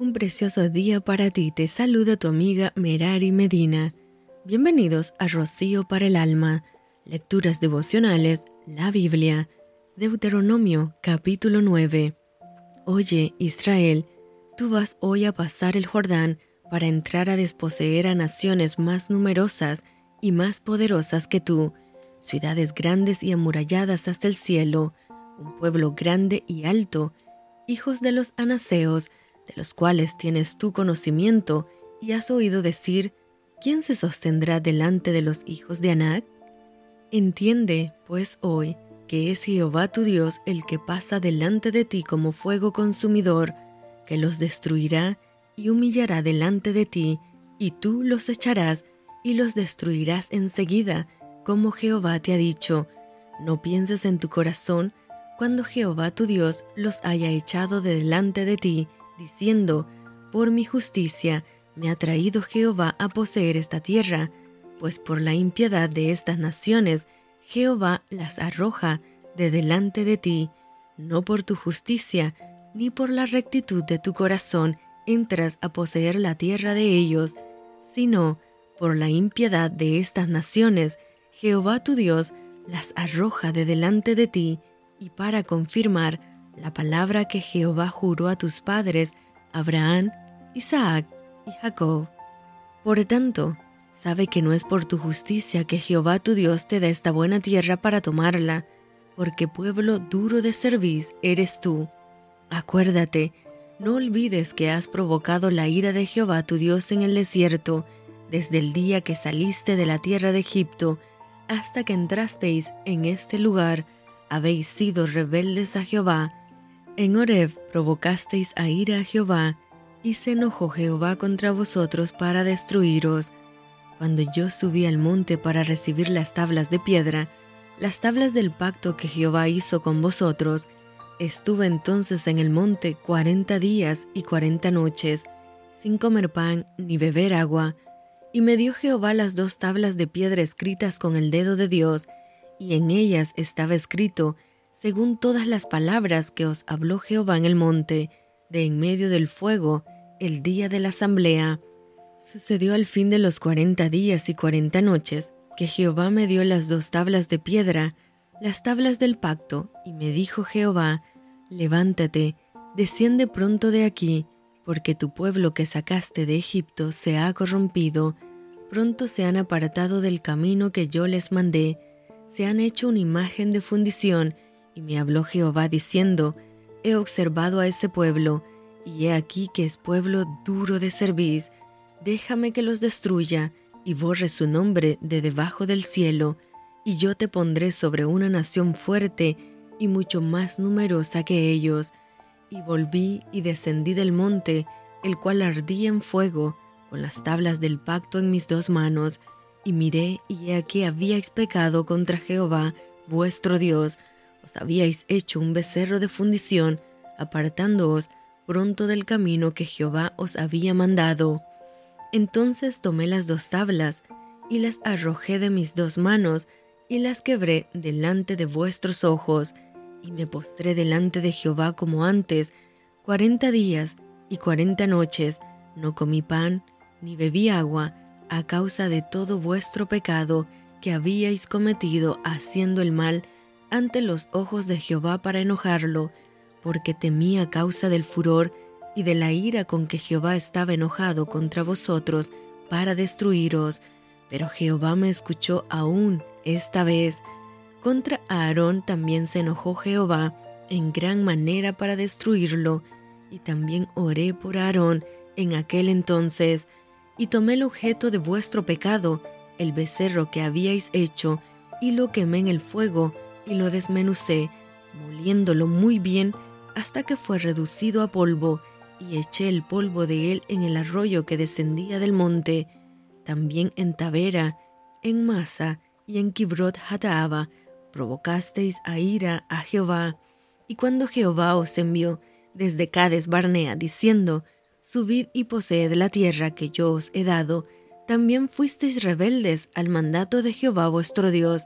Un precioso día para ti. Te saluda tu amiga Merari Medina. Bienvenidos a Rocío para el Alma. Lecturas devocionales, la Biblia. Deuteronomio capítulo 9. Oye, Israel, tú vas hoy a pasar el Jordán para entrar a desposeer a naciones más numerosas y más poderosas que tú, ciudades grandes y amuralladas hasta el cielo, un pueblo grande y alto, hijos de los anaseos, de los cuales tienes tu conocimiento, y has oído decir, ¿quién se sostendrá delante de los hijos de Anac? Entiende, pues, hoy, que es Jehová tu Dios el que pasa delante de ti como fuego consumidor, que los destruirá y humillará delante de ti, y tú los echarás y los destruirás enseguida, como Jehová te ha dicho. No pienses en tu corazón cuando Jehová tu Dios los haya echado de delante de ti, diciendo, Por mi justicia me ha traído Jehová a poseer esta tierra, pues por la impiedad de estas naciones Jehová las arroja de delante de ti, no por tu justicia, ni por la rectitud de tu corazón entras a poseer la tierra de ellos, sino por la impiedad de estas naciones, Jehová tu Dios las arroja de delante de ti, y para confirmar la palabra que Jehová juró a tus padres, Abraham, Isaac y Jacob. Por tanto, sabe que no es por tu justicia que Jehová tu Dios te da esta buena tierra para tomarla, porque pueblo duro de cerviz eres tú. Acuérdate, no olvides que has provocado la ira de Jehová tu Dios en el desierto, desde el día que saliste de la tierra de Egipto hasta que entrasteis en este lugar, habéis sido rebeldes a Jehová. En Horeb provocasteis a ira a Jehová, y se enojó Jehová contra vosotros para destruiros. Cuando yo subí al monte para recibir las tablas de piedra, las tablas del pacto que Jehová hizo con vosotros, estuve entonces en el monte cuarenta días y cuarenta noches, sin comer pan ni beber agua, y me dio Jehová las dos tablas de piedra escritas con el dedo de Dios, y en ellas estaba escrito, según todas las palabras que os habló Jehová en el monte, de en medio del fuego, el día de la asamblea. Sucedió al fin de los cuarenta días y cuarenta noches, que Jehová me dio las dos tablas de piedra, las tablas del pacto, y me dijo Jehová, levántate, desciende pronto de aquí, porque tu pueblo que sacaste de Egipto se ha corrompido, pronto se han apartado del camino que yo les mandé, se han hecho una imagen de fundición, y me habló Jehová diciendo, He observado a ese pueblo, y he aquí que es pueblo duro de cerviz, déjame que los destruya, y borre su nombre de debajo del cielo, y yo te pondré sobre una nación fuerte y mucho más numerosa que ellos. Y volví y descendí del monte, el cual ardía en fuego, con las tablas del pacto en mis dos manos, y miré, y he aquí habíais pecado contra Jehová, vuestro Dios, habíais hecho un becerro de fundición, apartándoos pronto del camino que Jehová os había mandado. Entonces tomé las dos tablas, y las arrojé de mis dos manos, y las quebré delante de vuestros ojos, y me postré delante de Jehová como antes, cuarenta días y cuarenta noches, no comí pan, ni bebí agua, a causa de todo vuestro pecado que habíais cometido haciendo el mal ante los ojos de Jehová para enojarlo, porque temí a causa del furor y de la ira con que Jehová estaba enojado contra vosotros para destruiros. Pero Jehová me escuchó aún esta vez. Contra Aarón también se enojó Jehová en gran manera para destruirlo, y también oré por Aarón en aquel entonces, y tomé el objeto de vuestro pecado, el becerro que habíais hecho, y lo quemé en el fuego, y lo desmenucé, moliéndolo muy bien hasta que fue reducido a polvo, y eché el polvo de él en el arroyo que descendía del monte, también en Tavera, en Masa y en Kibrot Hataaba, provocasteis a ira a Jehová. Y cuando Jehová os envió desde Cades Barnea, diciendo, subid y poseed la tierra que yo os he dado, también fuisteis rebeldes al mandato de Jehová vuestro Dios,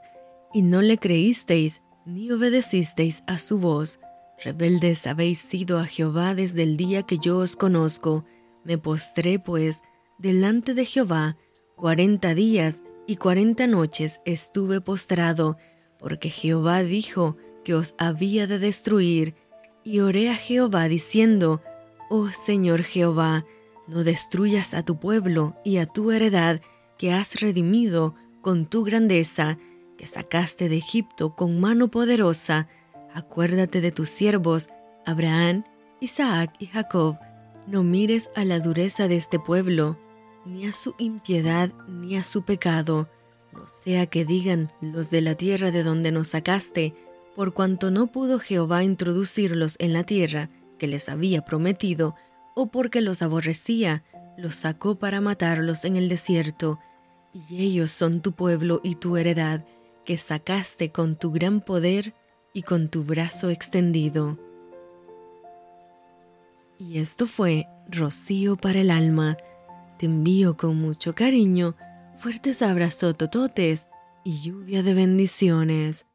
y no le creísteis, ni obedecisteis a su voz. Rebeldes habéis sido a Jehová desde el día que yo os conozco. Me postré, pues, delante de Jehová, cuarenta días y cuarenta noches estuve postrado, porque Jehová dijo que os había de destruir, y oré a Jehová diciendo, Oh Señor Jehová, no destruyas a tu pueblo y a tu heredad que has redimido con tu grandeza, que sacaste de Egipto con mano poderosa. Acuérdate de tus siervos, Abraham, Isaac y Jacob. No mires a la dureza de este pueblo, ni a su impiedad, ni a su pecado. No sea que digan los de la tierra de donde nos sacaste, por cuanto no pudo Jehová introducirlos en la tierra que les había prometido, o porque los aborrecía, los sacó para matarlos en el desierto. Y ellos son tu pueblo y tu heredad, que sacaste con tu gran poder y con tu brazo extendido. Y esto fue Rocío para el alma. Te envío con mucho cariño, fuertes abrazos tototes y lluvia de bendiciones.